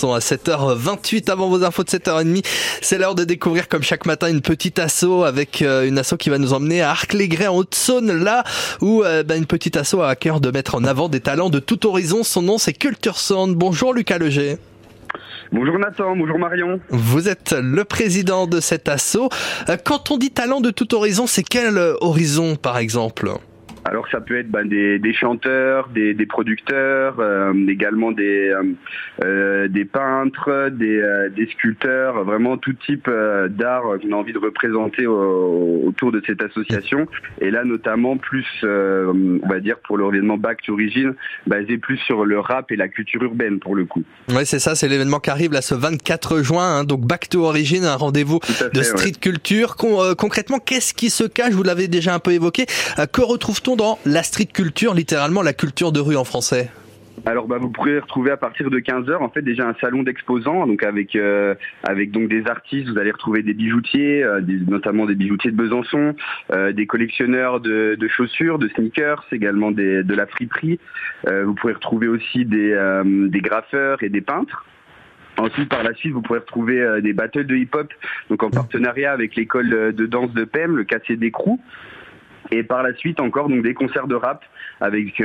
sont à 7h28 avant vos infos de 7h30. C'est l'heure de découvrir comme chaque matin une petite asso avec euh, une asso qui va nous emmener à Arc-les-Grès en Haute-Saône, là où euh, bah, une petite asso a à cœur de mettre en avant des talents de tout horizon. Son nom c'est Culture Sound. Bonjour Lucas Leger. Bonjour Nathan, bonjour Marion. Vous êtes le président de cet asso. Euh, quand on dit talent de tout horizon, c'est quel horizon par exemple? Alors ça peut être bah, des, chanteurs, des, producteurs, euh, également des, euh, des peintres, des, sculpteurs, vraiment tout type d'art qu'on a envie de représenter autour de cette association. Et là notamment plus, on va dire pour l'événement Back to Origin, basé plus sur le rap et la culture urbaine pour le coup. Oui c'est ça, c'est l'événement qui arrive là ce 24 juin, hein. donc Back to Origin, un rendez-vous de street culture. concrètement, qu'est-ce qui se cache? Vous l'avez déjà un peu évoqué. que retrouve-t-on dans la street culture, littéralement la culture de rue en français? Alors bah, vous pourrez retrouver à partir de 15h en fait déjà un salon d'exposants donc avec euh, avec donc des artistes, vous allez retrouver des bijoutiers, euh, notamment des bijoutiers de Besançon, euh, des collectionneurs de, chaussures, de sneakers, également de la friperie. vous pourrez retrouver aussi des, des graffeurs et des peintres. Ensuite, par la suite, vous pourrez retrouver des battles de hip-hop, donc en partenariat avec l'école de danse de PEM, le KCD Crew. Et par la suite encore donc des concerts de rap avec